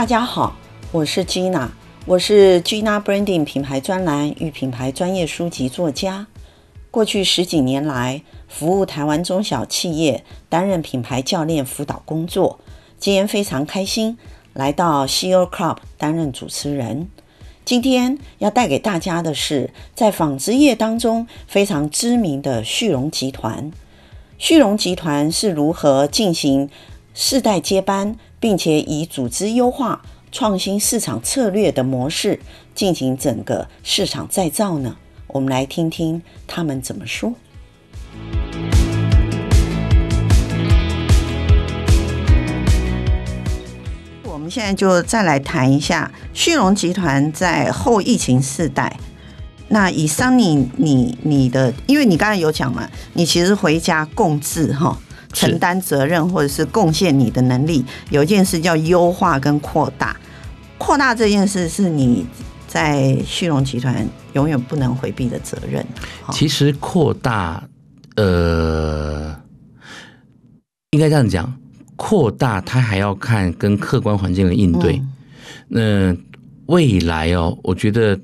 大家好，我是 Gina，我是 Gina Branding 品牌专栏与品牌专业书籍作家。过去十几年来，服务台湾中小企业，担任品牌教练辅导工作。今天非常开心来到 CEO Club 担任主持人。今天要带给大家的是，在纺织业当中非常知名的旭荣集团。旭荣集团是如何进行世代接班，并且以组织优化、创新市场策略的模式进行整个市场再造呢？我们来听听他们怎么说。我们现在就再来谈一下旭荣集团在后疫情时代。那以桑尼你你的，因为你刚才有讲嘛，你其实回家共治哈，承担责任或者是贡献你的能力。有一件事叫优化跟扩大，扩大这件事是你在旭荣集团永远不能回避的责任。其实扩大，呃，应该这样讲，扩大它还要看跟客观环境的应对。嗯、那未来哦，我觉得。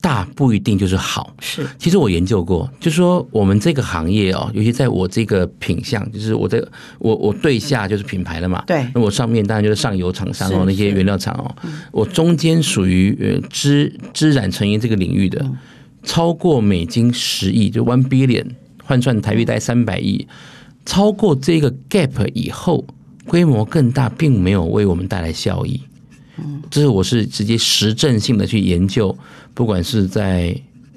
大不一定就是好，是。其实我研究过，就是说我们这个行业哦，尤其在我这个品相，就是我这个我我对下就是品牌了嘛，对。那我上面当然就是上游厂商哦，那些原料厂哦，我中间属于呃织织染成衣这个领域的，超过美金十亿，就 one billion 换算台币大概三百亿，超过这个 gap 以后，规模更大，并没有为我们带来效益。这是我是直接实证性的去研究，不管是在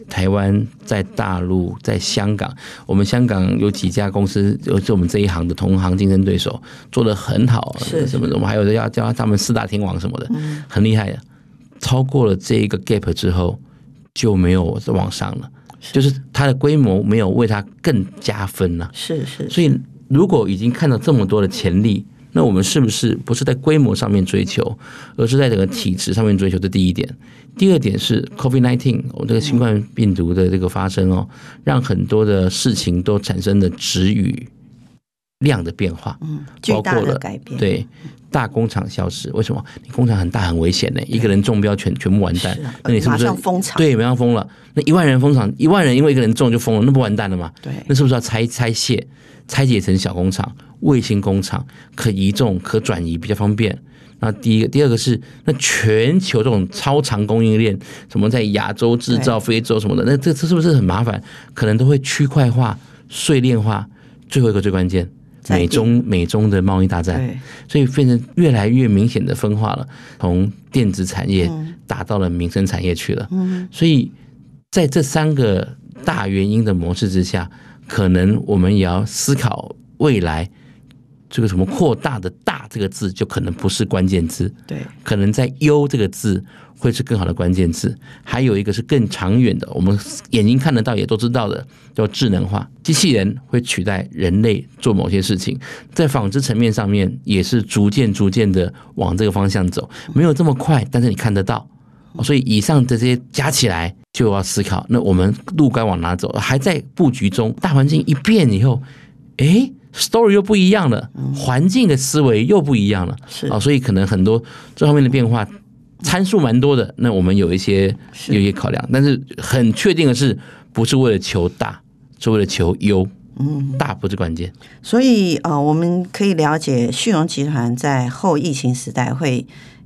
台湾、在大陆、在香港，我们香港有几家公司，就是我们这一行的同行竞争对手，做的很好，是什么的？我们还有要叫他们四大天王什么的，很厉害的。超过了这一个 gap 之后，就没有往上了，就是它的规模没有为它更加分了。是是。所以，如果已经看到这么多的潜力。那我们是不是不是在规模上面追求，而是在整个体制上面追求？这第一点。第二点是 COVID-19，我们这个新冠病毒的这个发生哦，让很多的事情都产生了止语量的变化，嗯，包括了改变。对，大工厂消失，为什么？你工厂很大很危险呢，一个人中标全全部完蛋。那你是不是封厂？对，马上封了。那一万人封厂，一万人因为一个人中就封了，那不完蛋了吗？对，那是不是要拆拆卸？拆解成小工厂、卫星工厂，可移动、可转移，比较方便。那第一个，第二个是那全球这种超长供应链，什么在亚洲制造、非洲什么的，那这这是不是很麻烦？可能都会区块化、碎链化。最后一个最关键，美中美中的贸易大战，所以变成越来越明显的分化了，从电子产业打到了民生产业去了。所以在这三个大原因的模式之下。可能我们也要思考未来这个什么扩大的大这个字，就可能不是关键字。对，可能在优这个字会是更好的关键字。还有一个是更长远的，我们眼睛看得到也都知道的，叫智能化。机器人会取代人类做某些事情，在纺织层面上面也是逐渐逐渐的往这个方向走，没有这么快，但是你看得到。所以以上这些加起来，就要思考，那我们路该往哪走？还在布局中，大环境一变以后，诶，story 又不一样了，环境的思维又不一样了，是啊，所以可能很多这方面的变化参数蛮多的。那我们有一些有一些考量，但是很确定的是，不是为了求大，是为了求优。嗯，大不是关键。所以呃，我们可以了解旭荣集团在后疫情时代会。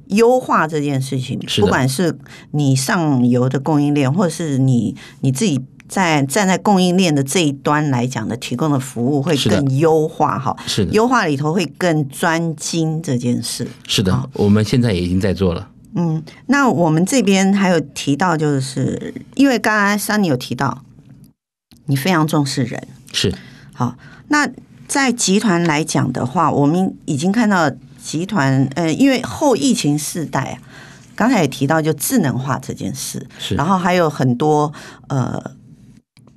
优化这件事情，不管是你上游的供应链，或者是你你自己在站在供应链的这一端来讲的提供的服务，会更优化哈。是的，优化里头会更专精这件事。是的，我们现在也已经在做了。嗯，那我们这边还有提到，就是因为刚刚 Sunny 有提到，你非常重视人，是好。那在集团来讲的话，我们已经看到。集团呃，因为后疫情时代啊，刚才也提到就智能化这件事，是，然后还有很多呃，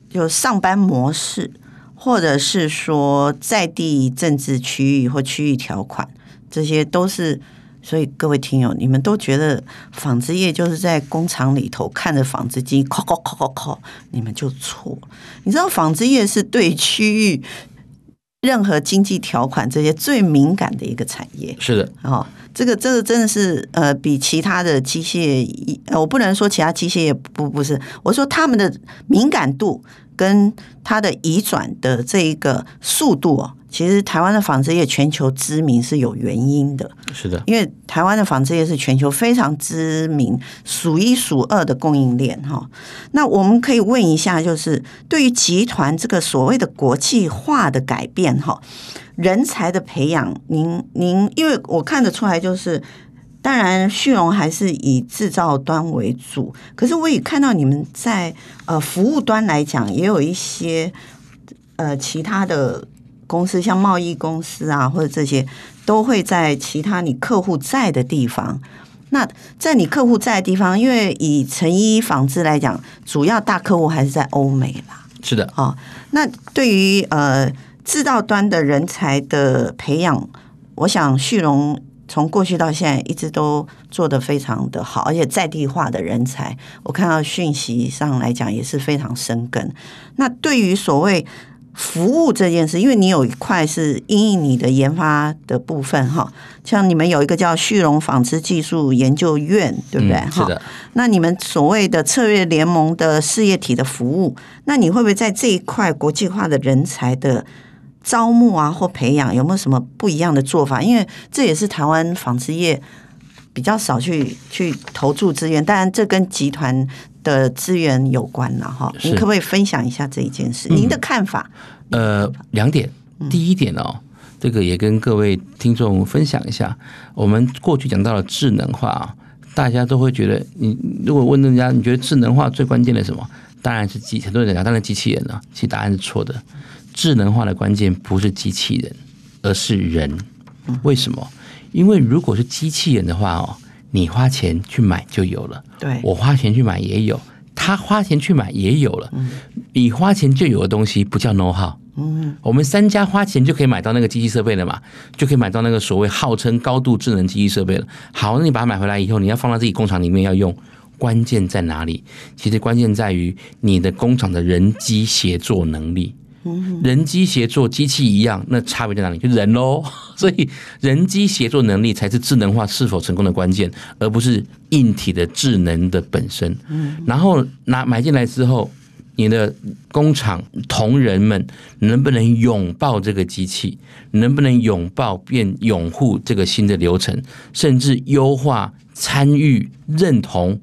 就上班模式，或者是说在地政治区域或区域条款，这些都是。所以各位听友，你们都觉得纺织业就是在工厂里头看着纺织机，敲敲敲敲敲，你们就错。你知道纺织业是对区域。任何经济条款这些最敏感的一个产业。是的，哦，这个这个真的是呃，比其他的机械，我不能说其他机械业不不是，我说他们的敏感度跟它的移转的这一个速度哦。其实台湾的纺织业全球知名是有原因的，是的，因为台湾的纺织业是全球非常知名、数一数二的供应链哈。那我们可以问一下，就是对于集团这个所谓的国际化的改变哈，人才的培养，您您，因为我看得出来，就是当然旭荣还是以制造端为主，可是我也看到你们在呃服务端来讲，也有一些呃其他的。公司像贸易公司啊，或者这些都会在其他你客户在的地方。那在你客户在的地方，因为以成衣纺织来讲，主要大客户还是在欧美啦。是的，哦，那对于呃制造端的人才的培养，我想旭荣从过去到现在一直都做得非常的好，而且在地化的人才，我看到讯息上来讲也是非常生根。那对于所谓服务这件事，因为你有一块是因应你的研发的部分哈，像你们有一个叫旭荣纺织技术研究院，对不对？哈、嗯，是的。那你们所谓的策略联盟的事业体的服务，那你会不会在这一块国际化的人才的招募啊或培养，有没有什么不一样的做法？因为这也是台湾纺织业比较少去去投注资源，当然这跟集团。的资源有关了哈，您可不可以分享一下这一件事？您的看法？呃，两点。第一点哦，这个也跟各位听众分享一下。我们过去讲到了智能化啊，大家都会觉得，你如果问人家，你觉得智能化最关键的什么？当然是机，很多人讲当然机器人了。其实答案是错的。智能化的关键不是机器人，而是人。为什么？因为如果是机器人的话哦。你花钱去买就有了，对，我花钱去买也有，他花钱去买也有了。嗯，你花钱就有的东西不叫 know how。嗯，我们三家花钱就可以买到那个机器设备了嘛，就可以买到那个所谓号称高度智能机器设备了。好，那你把它买回来以后，你要放到自己工厂里面要用，关键在哪里？其实关键在于你的工厂的人机协作能力。人机协作，机器一样，那差别在哪里？就人喽。所以，人机协作能力才是智能化是否成功的关键，而不是硬体的智能的本身。然后拿买进来之后，你的工厂同仁们能不能拥抱这个机器？能不能拥抱并拥护这个新的流程？甚至优化、参与、认同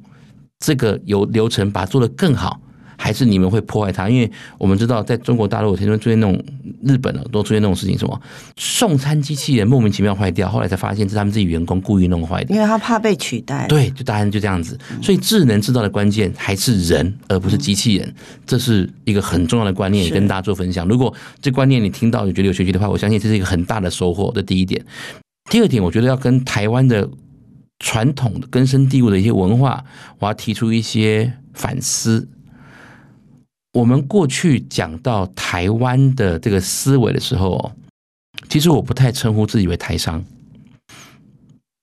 这个有流程，把它做得更好。还是你们会破坏它？因为我们知道，在中国大陆，曾经出现那种日本都出现那种事情，什么送餐机器人莫名其妙坏掉，后来才发现是他们自己员工故意弄坏的，因为他怕被取代。对，就答案就这样子。所以智能制造的关键还是人，而不是机器人，这是一个很重要的观念，跟大家做分享。如果这观念你听到，你觉得有学习的话，我相信这是一个很大的收获。这第一点。第二点，我觉得要跟台湾的传统的根深蒂固的一些文化，我要提出一些反思。我们过去讲到台湾的这个思维的时候，其实我不太称呼自己为台商，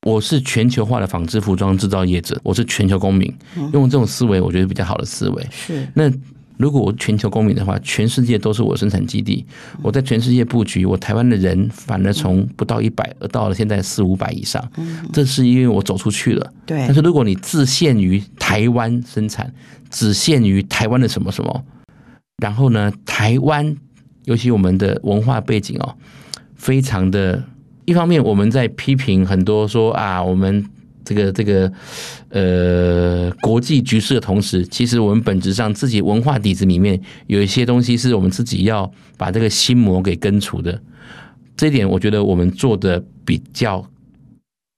我是全球化的纺织服装制造业者，我是全球公民，用这种思维，我觉得比较好的思维。是。那如果我全球公民的话，全世界都是我生产基地，我在全世界布局，我台湾的人反而从不到一百，而到了现在四五百以上，这是因为我走出去了。对。但是如果你自限于台湾生产，只限于台湾的什么什么。然后呢，台湾尤其我们的文化背景哦，非常的。一方面，我们在批评很多说啊，我们这个这个呃国际局势的同时，其实我们本质上自己文化底子里面有一些东西是我们自己要把这个心魔给根除的。这一点，我觉得我们做的比较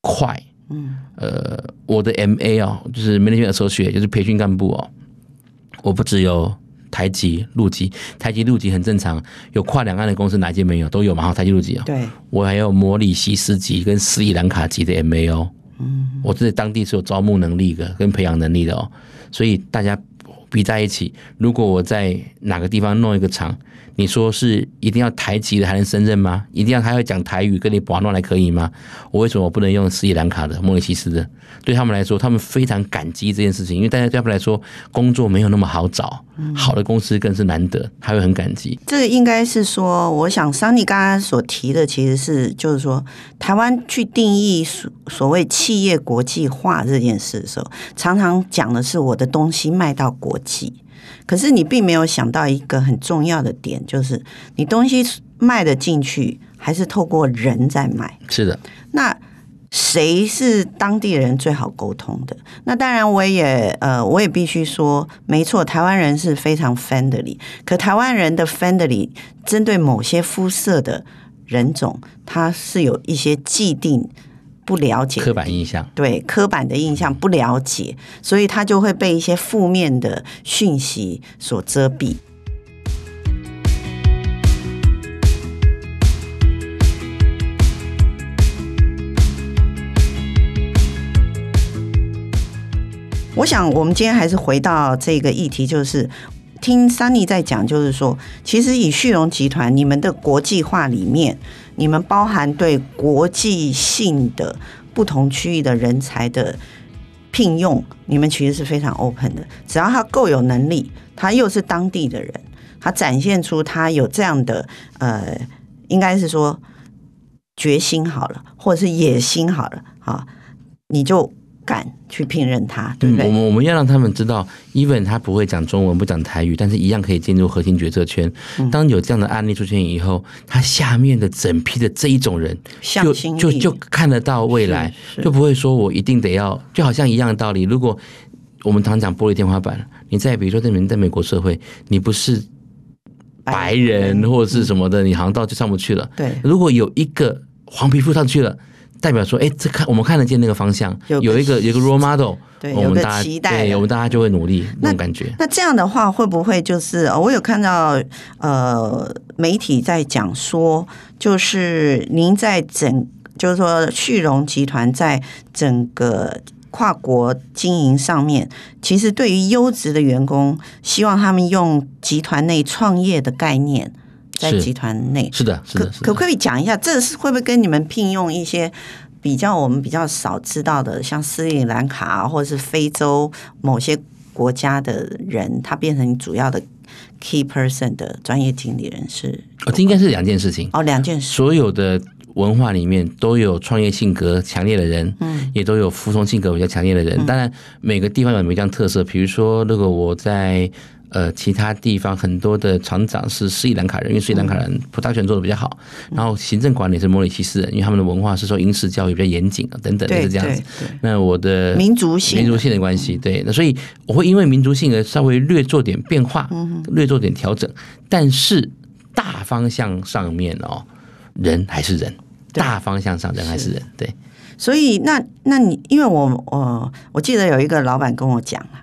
快。嗯，呃，我的 MA 哦，就是 Management Associate，就是培训干部哦，我不只有。台籍、陆籍、台籍、陆籍很正常，有跨两岸的公司哪间没有？都有嘛？哈，台籍、陆籍啊。对，我还有摩里西斯籍跟斯里兰卡籍的 MA 嗯，我这当地是有招募能力的，跟培养能力的哦。所以大家比在一起，如果我在哪个地方弄一个厂，你说是一定要台籍的才能胜任吗？一定要他会讲台语跟你玩弄来可以吗？我为什么不能用斯里兰卡的、莫里西斯的？对他们来说，他们非常感激这件事情，因为大家对他们来说，工作没有那么好找，好的公司更是难得，他会很感激。这个应该是说，我想桑尼刚刚所提的，其实是就是说，台湾去定义所所谓企业国际化这件事的时候，常常讲的是我的东西卖到国际，可是你并没有想到一个很重要的点，就是你东西卖得进去，还是透过人在卖。是的，那。谁是当地人最好沟通的？那当然，我也呃，我也必须说，没错，台湾人是非常 friendly。可台湾人的 friendly 针对某些肤色的人种，他是有一些既定不了解、刻板印象，对刻板的印象不了解，所以他就会被一些负面的讯息所遮蔽。我想，我们今天还是回到这个议题，就是听 Sunny 在讲，就是说，其实以旭荣集团，你们的国际化里面，你们包含对国际性的不同区域的人才的聘用，你们其实是非常 open 的。只要他够有能力，他又是当地的人，他展现出他有这样的呃，应该是说决心好了，或者是野心好了，啊，你就。敢去聘任他，对不对？我们我们要让他们知道，even 他不会讲中文，不讲台语，但是一样可以进入核心决策圈。当有这样的案例出现以后，他下面的整批的这一种人，就就就看得到未来，就不会说我一定得要，就好像一样的道理。如果我们常讲玻璃天花板，你在比如说在美在美国社会，你不是白人或者是什么的，你好像到就上不去了。对，如果有一个黄皮肤上去了。代表说，哎，这看我们看得见那个方向，有，有一个有一个 role model，对，我们大家对，我们大家就会努力那，那种感觉。那这样的话，会不会就是我有看到呃媒体在讲说，就是您在整，就是说旭荣集团在整个跨国经营上面，其实对于优质的员工，希望他们用集团内创业的概念。在集团内是的，是的，可可不可以讲一下，这是会不会跟你们聘用一些比较我们比较少知道的，像斯里兰卡或者是非洲某些国家的人，他变成主要的 key person 的专业经理人是？哦，这应该是两件事情哦，两件事。所有的文化里面都有创业性格强烈的人，嗯，也都有服从性格比较强烈的人。当然，每个地方有每样特色，比如说，如果我在。呃，其他地方很多的厂长是斯里兰卡人，因为斯里兰卡人 production 做的比较好，然后行政管理是莫里西斯人，因为他们的文化是说应试教育比较严谨啊，等等就是这样子。那我的民族性民族性的关系，对，那所以我会因为民族性而稍微略做点变化，略做点调整，但是大方向上面哦，人还是人，大方向上人还是人，对。所以那那你因为我我我记得有一个老板跟我讲啊，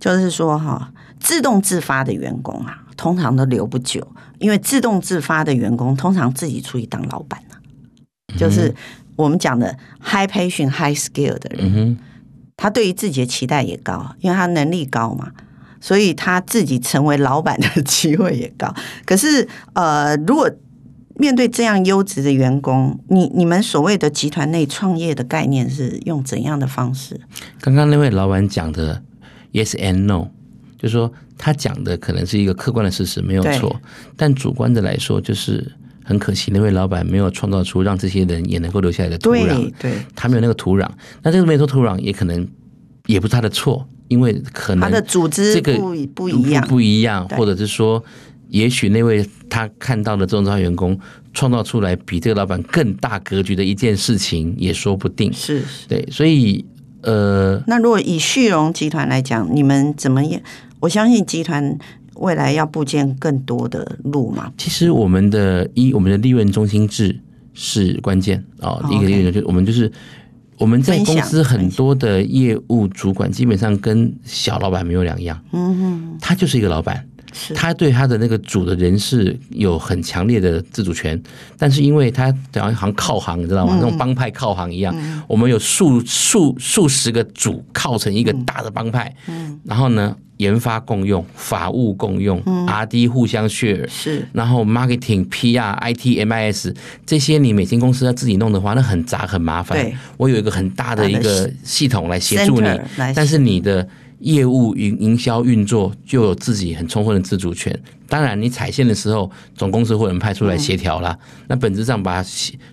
就是说哈。自动自发的员工啊，通常都留不久，因为自动自发的员工通常自己出去当老板呢、啊。就是我们讲的 high passion high skill 的人，他对于自己的期待也高，因为他能力高嘛，所以他自己成为老板的机会也高。可是呃，如果面对这样优质的员工，你你们所谓的集团内创业的概念是用怎样的方式？刚刚那位老板讲的 yes and no。就是说，他讲的可能是一个客观的事实，没有错。但主观的来说，就是很可惜，那位老板没有创造出让这些人也能够留下来的土壤。对，对，他没有那个土壤。那这个没有，土壤也可能也不是他的错，因为可能他的组织这个不一样，不一样，或者是说，也许那位他看到的这种招员工创造出来比这个老板更大格局的一件事情，也说不定。是，对，所以呃，那如果以旭荣集团来讲，你们怎么也？我相信集团未来要布建更多的路嘛。其实我们的一，我们的利润中心制是关键啊。一个利润就我们就是我们在公司很多的业务主管基本上跟小老板没有两样。嗯哼，他就是一个老板，他对他的那个组的人事有很强烈的自主权，但是因为他好像靠行，你知道吗？那种帮派靠行一样，我们有数数数十个组靠成一个大的帮派，然后呢，研发共用，法务共用，R&D 互相 share，是，然后 marketing、PR、IT、MIS 这些你每间公司要自己弄的话，那很杂很麻烦。我有一个很大的一个系统来协助你，但是你的。业务营营销运作就有自己很充分的自主权。当然，你踩线的时候，总公司会有人派出来协调啦。那本质上把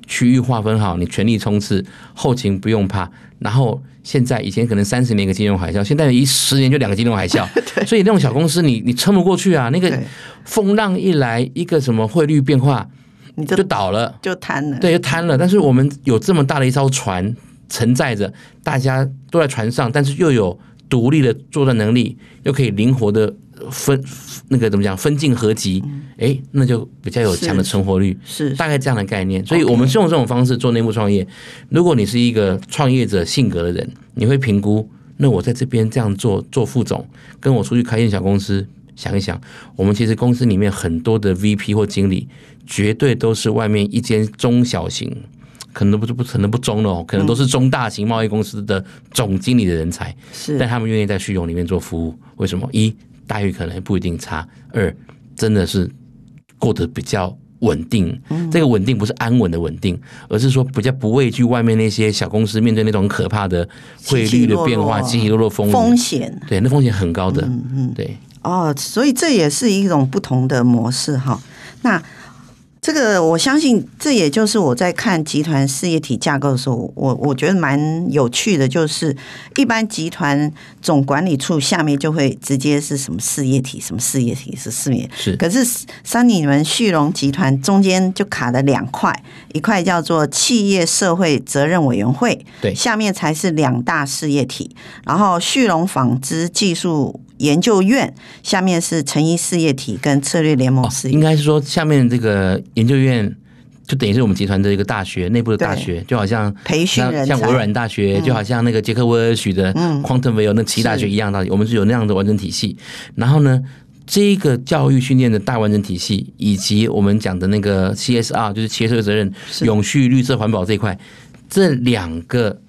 区域划分好，你全力冲刺，后勤不用怕。然后现在以前可能三十年一个金融海啸，现在一十年就两个金融海啸。所以那种小公司你你撑不过去啊。那个风浪一来，一个什么汇率变化，你就倒了，就瘫了。对，就瘫了。但是我们有这么大的一艘船承载着，大家都在船上，但是又有。独立的作战能力，又可以灵活的分那个怎么讲分进合击，哎、嗯，那就比较有强的存活率，是，是大概这样的概念。所以，我们是用这种方式做内部创业。如果你是一个创业者性格的人，你会评估，那我在这边这样做做副总，跟我出去开一间小公司，想一想，我们其实公司里面很多的 VP 或经理，绝对都是外面一间中小型。可能不是不可能不中了哦，可能都是中大型贸易公司的总经理的人才，是，但他们愿意在旭荣里面做服务，为什么？一待遇可能不一定差，二真的是过得比较稳定。这个稳定不是安稳的稳定，而是说比较不畏惧外面那些小公司面对那种可怕的汇率的变化、起起落落风风险，对，那风险很高的，嗯嗯，对。哦，所以这也是一种不同的模式哈。那。这个我相信，这也就是我在看集团事业体架构的时候，我我觉得蛮有趣的，就是一般集团总管理处下面就会直接是什么事业体，什么事业体是事业，是。可是像你们旭荣集团中间就卡了两块，一块叫做企业社会责任委员会，对，下面才是两大事业体，然后旭荣纺织技术。研究院下面是成衣事业体跟策略联盟事业。体，应该是说下面这个研究院就等于是我们集团的一个大学内部的大学，就好像培训人像微软大学，就好像那个杰克威尔许的 Quantum Vale 那其他大学一样，道理我们是有那样的完整体系。然后呢，这个教育训练的大完整体系，以及我们讲的那个 CSR，就是企业社会责任、永续、绿色、环保这一块，这两个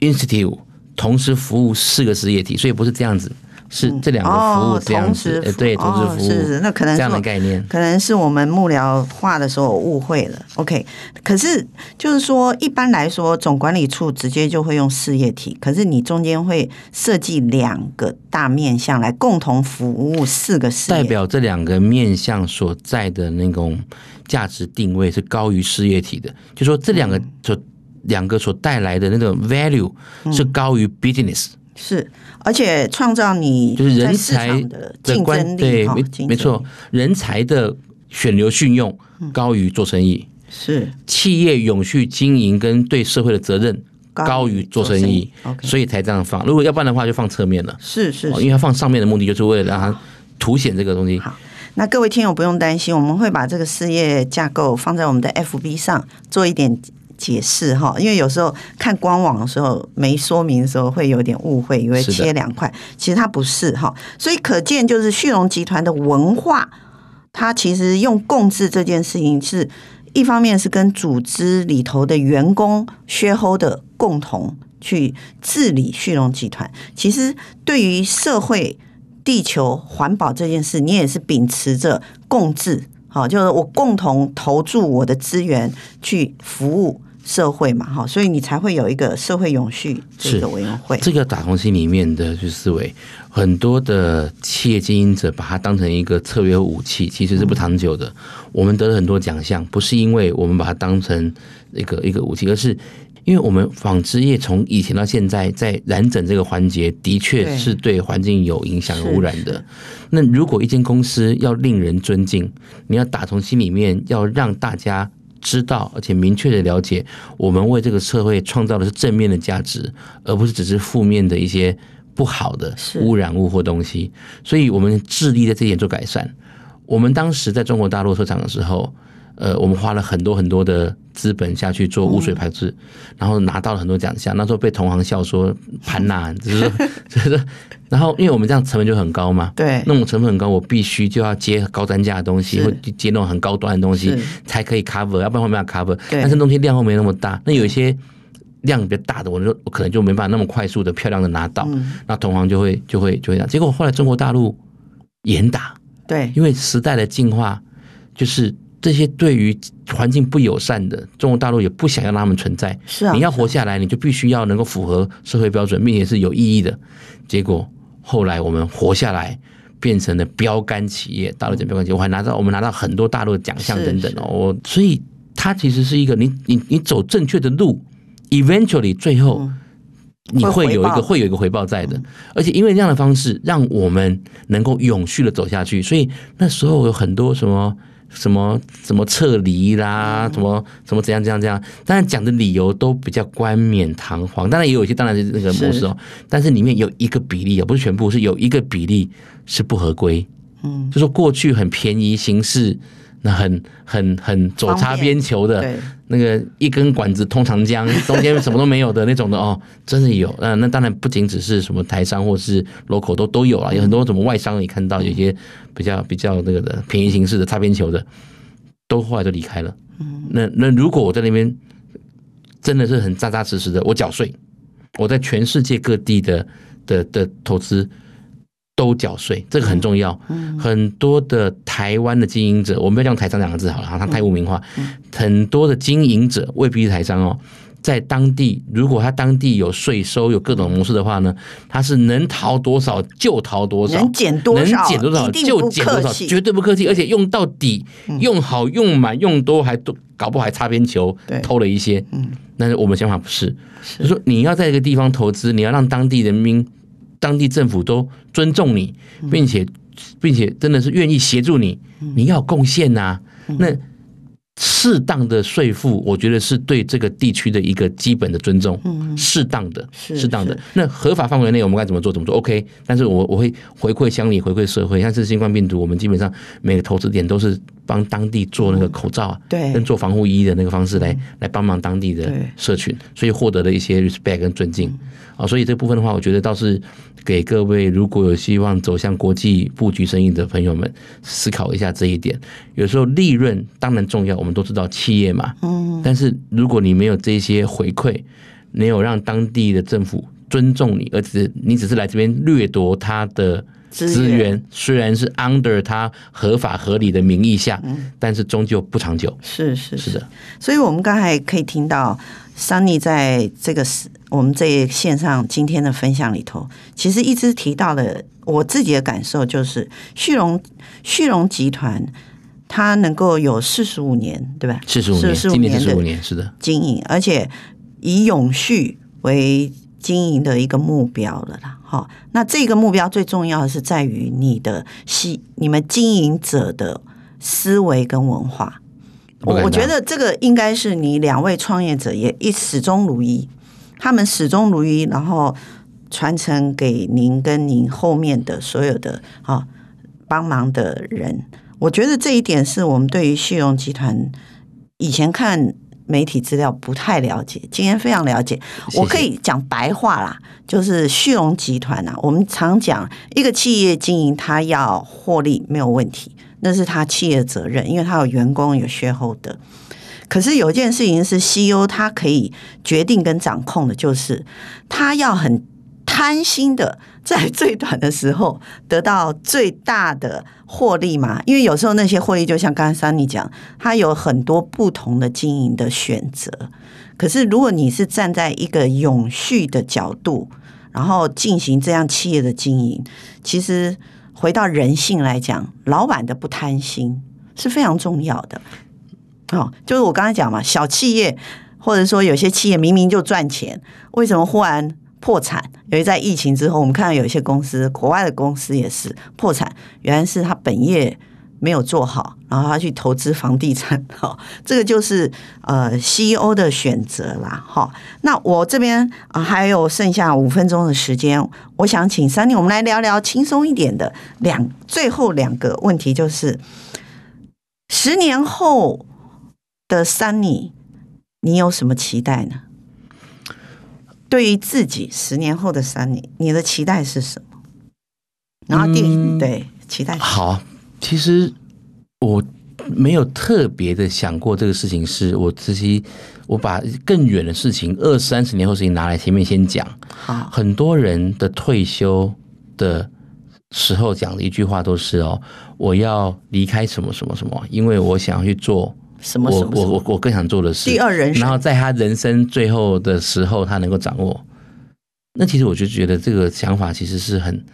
institute 同时服务四个事业体，所以不是这样子。是这两个服务这样子，哦、对，同时服务，哦、是是，那可能是这样的概念，可能是我们幕僚画的时候误会了。OK，可是就是说，一般来说，总管理处直接就会用事业体，可是你中间会设计两个大面向来共同服务四个事业，代表这两个面向所在的那种价值定位是高于事业体的，就说这两个所、嗯、两个所带来的那种 value 是高于 business。是，而且创造你就是人才的竞争力，对，没没错，人才的选流训用高于做生意，是企业永续经营跟对社会的责任高于做生意，所以才这样放。如果要不然的话，就放侧面了。是是，因为它放上面的目的就是为了让它凸显这个东西。好，那各位听友不用担心，我们会把这个事业架构放在我们的 FB 上做一点。解释哈，因为有时候看官网的时候没说明的时候会有点误会，以为切两块，其实它不是哈。所以可见就是旭荣集团的文化，它其实用共治这件事情是一方面是跟组织里头的员工 shareholder 共同去治理旭荣集团。其实对于社会、地球、环保这件事，你也是秉持着共治，好，就是我共同投注我的资源去服务。社会嘛，哈，所以你才会有一个社会永续这个委员会。这个打从心里面的就是思维，很多的企业经营者把它当成一个策略武器，其实是不长久的。嗯、我们得了很多奖项，不是因为我们把它当成一个一个武器，而是因为我们纺织业从以前到现在，在染整这个环节的确是对环境有影响、有污染的。那如果一间公司要令人尊敬，你要打从心里面要让大家。知道而且明确的了解，我们为这个社会创造的是正面的价值，而不是只是负面的一些不好的污染物或东西。所以，我们致力在这点做改善。我们当时在中国大陆设厂的时候，呃，我们花了很多很多的资本下去做污水排放，然后拿到了很多奖项。那时候被同行笑说潘娜，就是就是，然后因为我们这样成本就很高嘛，对，那种成本很高，我必须就要接高单价的东西，或接那种很高端的东西才可以 cover，要不然没办法 cover。但是东西量又没那么大，那有一些量比较大的，我就我可能就没办法那么快速的漂亮的拿到，那同行就会就会就会这样。结果后来中国大陆严打，对，因为时代的进化就是。这些对于环境不友善的中国大陆也不想要让他们存在。是啊，你要活下来，你就必须要能够符合社会标准，并且是有意义的。结果后来我们活下来，变成了标杆企业，大陆的标杆企业，我还拿到我们拿到很多大陆的奖项等等哦。所以它其实是一个你你你走正确的路，eventually 最后你会有一个会有一个回报在的。而且因为这样的方式，让我们能够永续的走下去。所以那时候有很多什么。什么什么撤离啦，什么什么怎样怎样怎样，当然讲的理由都比较冠冕堂皇，当然也有一些当然是那个模式哦，但是里面有一个比例也，不是全部，是有一个比例是不合规，嗯，就说过去很便宜行事。那很很很左擦边球的，那个一根管子通长江，中间什么都没有的那种的哦，真的有。那，那当然不仅只是什么台商或是 local 都都有啊，有很多什么外商也看到有些比较比较那个的便宜形式的擦边球的，都后来都离开了。那那如果我在那边真的是很扎扎实实的，我缴税，我在全世界各地的的的投资。都缴税，这个很重要。很多的台湾的经营者，我们不要用台商两个字好了，它太污名化。很多的经营者未必是台商哦，在当地，如果他当地有税收，有各种模式的话呢，他是能逃多少就逃多少，能减多少能减多少就减多少，绝对不客气，而且用到底，用好用满用多还都搞不好还擦边球，偷了一些。嗯，但是我们想法不是，就是说你要在一个地方投资，你要让当地人民。当地政府都尊重你，并且并且真的是愿意协助你，你要贡献呐。那适当的税负，我觉得是对这个地区的一个基本的尊重。适当的，适当的。那合法范围内我们该怎么做？怎么做？OK。但是我我会回馈乡里，回馈社会。像是新冠病毒，我们基本上每个投资点都是帮当地做那个口罩啊，对，跟做防护衣的那个方式来来帮忙当地的社群，所以获得了一些 respect 跟尊敬。啊，所以这部分的话，我觉得倒是给各位如果有希望走向国际布局生意的朋友们思考一下这一点。有时候利润当然重要，我们都知道企业嘛，嗯，但是如果你没有这些回馈，没有让当地的政府尊重你，而只你只是来这边掠夺他的资源，虽然是 under 他合法合理的名义下，但是终究不长久。是是是的，所以我们刚才可以听到。Sunny 在这个我们这线上今天的分享里头，其实一直提到的，我自己的感受就是，旭荣旭荣集团它能够有四十五年，对吧？四十五年，今年四十五年，是的，经营，而且以永续为经营的一个目标了啦。好，那这个目标最重要的是在于你的系，你们经营者的思维跟文化。我我觉得这个应该是你两位创业者也一始终如一，他们始终如一，然后传承给您跟您后面的所有的啊帮忙的人。我觉得这一点是我们对于旭荣集团以前看媒体资料不太了解，今天非常了解。我可以讲白话啦，就是旭荣集团啊，我们常讲一个企业经营，它要获利没有问题。那是他企业责任，因为他有员工有 shareholder。可是有一件事情是 CEO 他可以决定跟掌控的，就是他要很贪心的在最短的时候得到最大的获利嘛。因为有时候那些获利，就像刚才桑尼讲，他有很多不同的经营的选择。可是如果你是站在一个永续的角度，然后进行这样企业的经营，其实。回到人性来讲，老板的不贪心是非常重要的。哦，就是我刚才讲嘛，小企业或者说有些企业明明就赚钱，为什么忽然破产？由于在疫情之后，我们看到有一些公司，国外的公司也是破产，原来是他本业。没有做好，然后他去投资房地产，哈，这个就是呃 CEO 的选择啦，哈。那我这边啊还有剩下五分钟的时间，我想请 Sunny，我们来聊聊轻松一点的两最后两个问题，就是十年后的 Sunny，你有什么期待呢？对于自己十年后的 Sunny，你的期待是什么？然后电影、嗯、对期待好，其实我没有特别的想过这个事情，是我自己我把更远的事情，二三十年后事情拿来前面先讲。好，很多人的退休的时候讲的一句话都是哦，我要离开什么什么什么，因为我想要去做什么什么，我我我更想做的事。第二人生，然后在他人生最后的时候，他能够掌握。那其实我就觉得这个想法其实是很。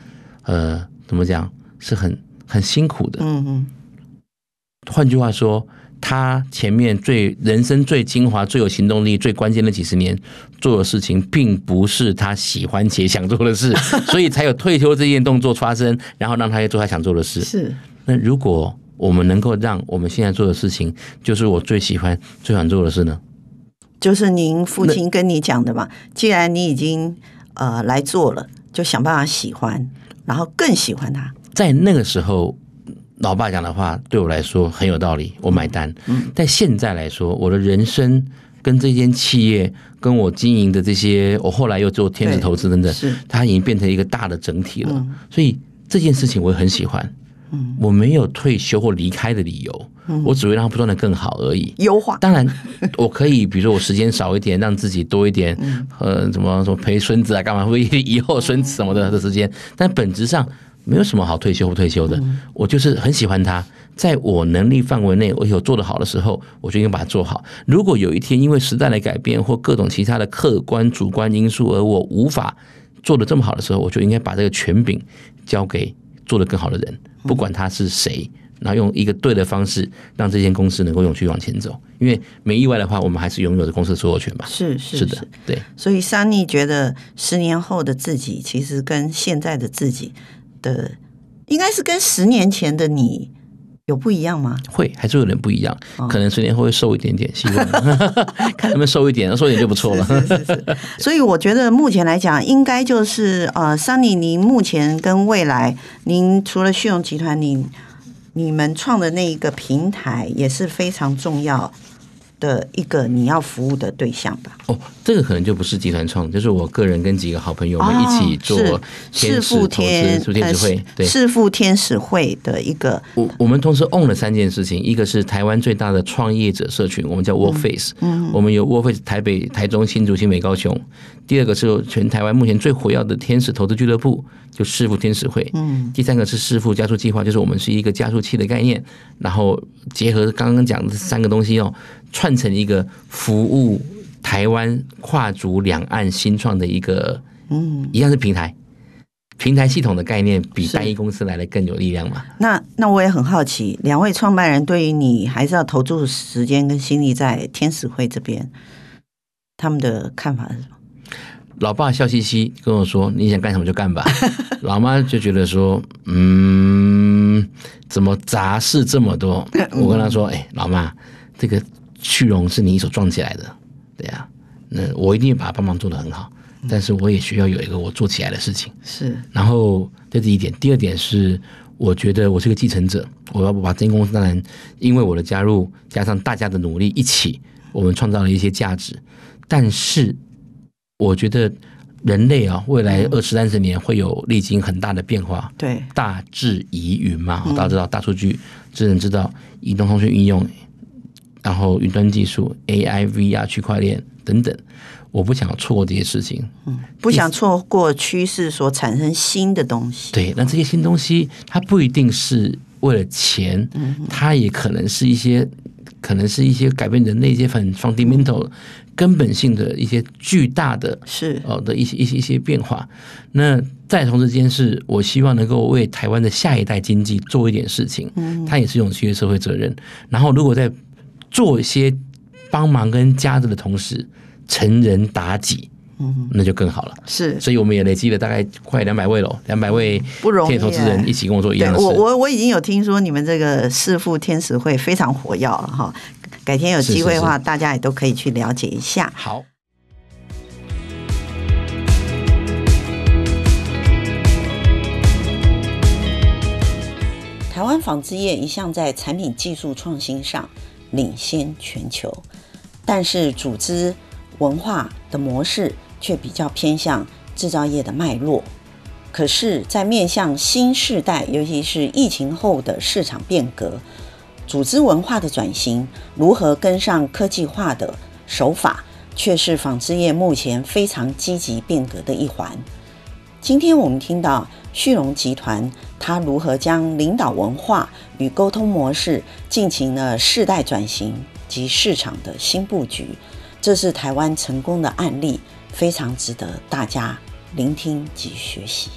呃，怎么讲？是很很辛苦的。嗯嗯。换句话说，他前面最人生最精华、最有行动力、最关键的几十年做的事情，并不是他喜欢且想做的事，所以才有退休这件动作发生，然后让他去做他想做的事。是。那如果我们能够让我们现在做的事情，就是我最喜欢、最想做的事呢？就是您父亲跟你讲的嘛。既然你已经呃来做了，就想办法喜欢。然后更喜欢他，在那个时候，老爸讲的话对我来说很有道理，我买单。嗯，但现在来说，我的人生跟这间企业，跟我经营的这些，我后来又做天使投资等等，是它已经变成一个大的整体了。嗯，所以这件事情我也很喜欢。嗯，我没有退休或离开的理由，我只会让它不断的更好而已。优化，当然我可以，比如说我时间少一点，让自己多一点，呃，怎么说陪孙子啊，干嘛？为以后孙子什么的的时间。但本质上没有什么好退休不退休的，我就是很喜欢它，在我能力范围内，我有做得好的时候，我就应该把它做好。如果有一天因为时代的改变或各种其他的客观主观因素，而我无法做得这么好的时候，我就应该把这个权柄交给做得更好的人。不管他是谁，然后用一个对的方式，让这间公司能够永续往前走。因为没意外的话，我们还是拥有着公司的所有权吧？是是是的，对。所以，Sunny 觉得十年后的自己，其实跟现在的自己的，应该是跟十年前的你。有不一样吗？会，还是有点不一样。可能十年后会瘦一点点，希望 看能不能瘦一点，瘦一点就不错了。是是是。所以我觉得目前来讲，应该就是呃，Sunny，您目前跟未来，您除了旭荣集团，您你们创的那一个平台也是非常重要。的一个你要服务的对象吧？哦，这个可能就不是集团创，就是我个人跟几个好朋友们一起做天使投资，是天使会，对，是富天使会的一个。我我们同时 own 了三件事情，一个是台湾最大的创业者社群，我们叫 Workface，嗯，我们有 Workface 台北、台中、新竹、新北、高雄。第二个是全台湾目前最活跃的天使投资俱乐部，就识富天使会，嗯。第三个是识富加速计划，就是我们是一个加速器的概念，然后结合刚刚讲的三个东西哦。串成一个服务台湾跨足两岸新创的一个，嗯，一样是平台，平台系统的概念比单一公司来的更有力量嘛？那那我也很好奇，两位创办人对于你还是要投注时间跟心力在天使会这边，他们的看法是什么？老爸笑嘻嘻跟我说：“你想干什么就干吧。”老妈就觉得说：“嗯，怎么杂事这么多？”我跟他说：“哎，老妈，这个。”旭荣是你一手撞起来的，对呀、啊，那我一定把它帮忙做得很好，但是我也需要有一个我做起来的事情。是，然后这是一点，第二点是，我觉得我是个继承者，我要把这间公司，当然因为我的加入，加上大家的努力一起，我们创造了一些价值。但是我觉得人类啊，未来二十三十年会有历经很大的变化。对，大智疑云嘛，大家知道大数据、智能知道、移动通讯应用。然后云端技术、AI、VR、区块链等等，我不想错过这些事情。嗯，不想错过趋势所产生新的东西。对，那这些新东西，它不一定是为了钱，它也可能是一些，可能是一些改变人类一些很 fundamental、根本性的一些巨大的，是哦的一些一些一些变化。那在同时间，是我希望能够为台湾的下一代经济做一点事情。嗯，它也是一种企业社会责任。然后，如果在做一些帮忙跟加持的同时，成人妲己，嗯，那就更好了。是，所以我们也累积了大概快两百位了，两百位不容易投资人一起跟我做一样的事。我我我已经有听说你们这个识富天使会非常火药了哈，改天有机会的话，大家也都可以去了解一下。好。台湾纺织业一向在产品技术创新上领先全球，但是组织文化的模式却比较偏向制造业的脉络。可是，在面向新世代，尤其是疫情后的市场变革，组织文化的转型如何跟上科技化的手法，却是纺织业目前非常积极变革的一环。今天我们听到旭荣集团，它如何将领导文化与沟通模式进行了世代转型及市场的新布局，这是台湾成功的案例，非常值得大家聆听及学习。